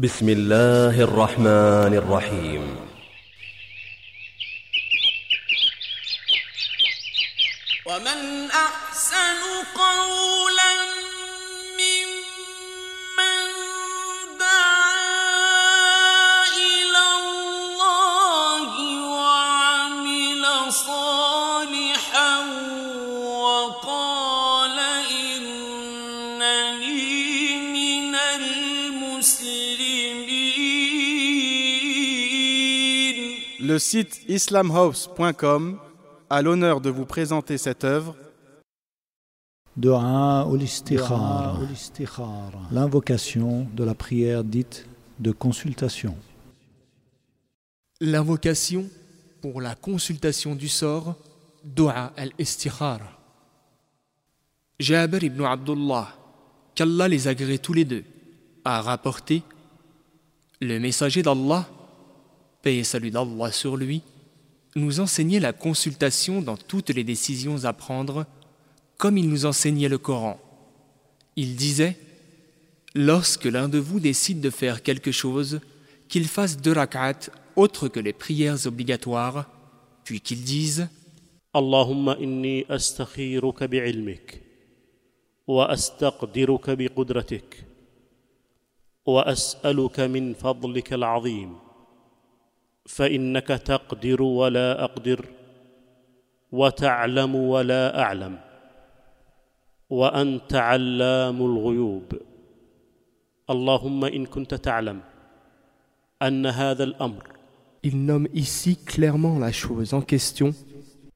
بسم الله الرحمن الرحيم. ومن أحسن قولا Le site islamhouse.com a l'honneur de vous présenter cette œuvre. L'invocation de la prière dite de consultation. L'invocation pour la consultation du sort, Dua al-Istikhar. Jabir ibn Abdullah, qu'Allah les agrée tous les deux, a rapporté Le messager d'Allah, et salut d'Allah sur lui, nous enseignait la consultation dans toutes les décisions à prendre, comme il nous enseignait le Coran. Il disait Lorsque l'un de vous décide de faire quelque chose, qu'il fasse deux rak'at autres que les prières obligatoires, puis qu'il dise Allahumma inni astakhiruka bi'ilmik, wa astaqdiruka biqudratik, wa as'aluka min fadlika al-azim. فإنك تقدر ولا أقدر وتعلم ولا أعلم وأنت علام الغيوب. اللهم إن كنت تعلم أن هذا الأمر Il nomme ici clairement la chose en question.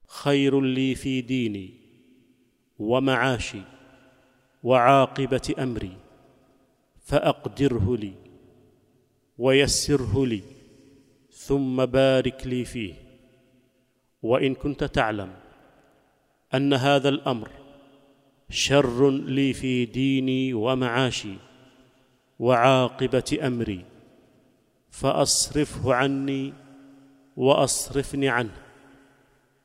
خير لي في ديني ومعاشي وعاقبة أمري فأقدره لي ويسره لي. ثم بارك لي فيه. وإن كنت تعلم أن هذا الأمر شر لي في ديني ومعاشي وعاقبة أمري فأصرفه عني وأصرفني عنه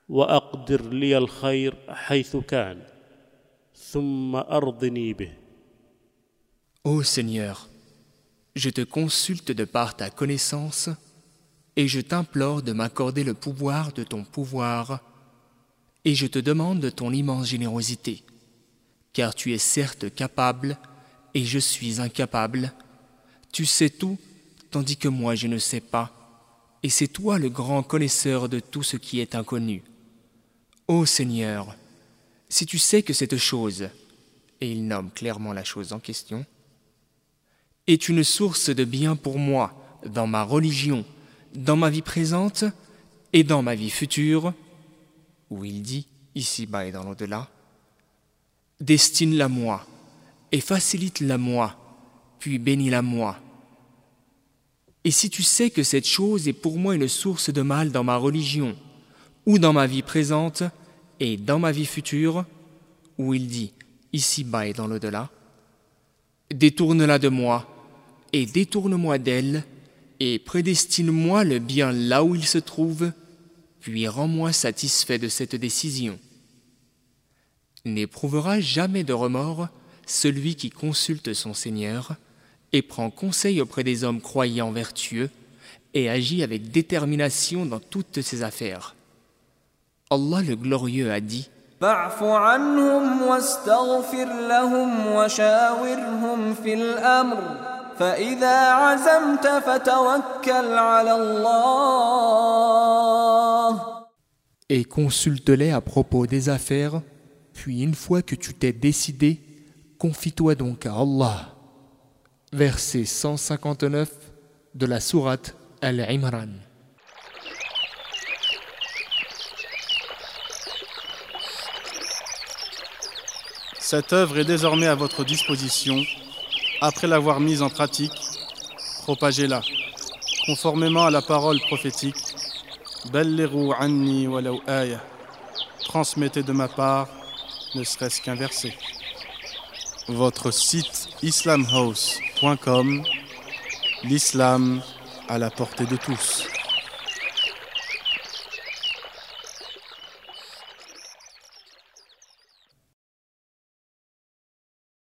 وأقدر لي الخير حيث كان ثم أرضني به. Ô Seigneur, je te consulte de par ta connaissance et je t'implore de m'accorder le pouvoir de ton pouvoir et je te demande de ton immense générosité, car tu es certes capable et je suis incapable. Tu sais tout tandis que moi je ne sais pas, et c'est toi le grand connaisseur de tout ce qui est inconnu. Ô Seigneur, si tu sais que cette chose, et il nomme clairement la chose en question, est une source de bien pour moi dans ma religion, dans ma vie présente et dans ma vie future, où il dit, ici-bas et dans l'au-delà, destine-la moi et facilite-la moi, puis bénis-la moi. Et si tu sais que cette chose est pour moi une source de mal dans ma religion, ou dans ma vie présente et dans ma vie future, où il dit, ici-bas et dans l'au-delà, détourne-la de moi, et détourne-moi d'elle, et prédestine-moi le bien là où il se trouve, puis rends-moi satisfait de cette décision. N'éprouvera jamais de remords celui qui consulte son Seigneur et prend conseil auprès des hommes croyants vertueux et agit avec détermination dans toutes ses affaires. Allah le glorieux a dit فاعف عنهم واستغفر لهم وشاورهم في الأمر فإذا عزمت فتوكل على الله et consulte-les à propos des affaires, puis une fois que tu t'es décidé, confie-toi donc à Allah. Verset 159 de la sourate Al-Imran. Cette œuvre est désormais à votre disposition. après l'avoir mise en pratique, propagez-la, conformément à la parole prophétique. Anni walau aya. Transmettez de ma part, ne serait-ce qu'un verset. Votre site islamhouse.com, l'islam à la portée de tous.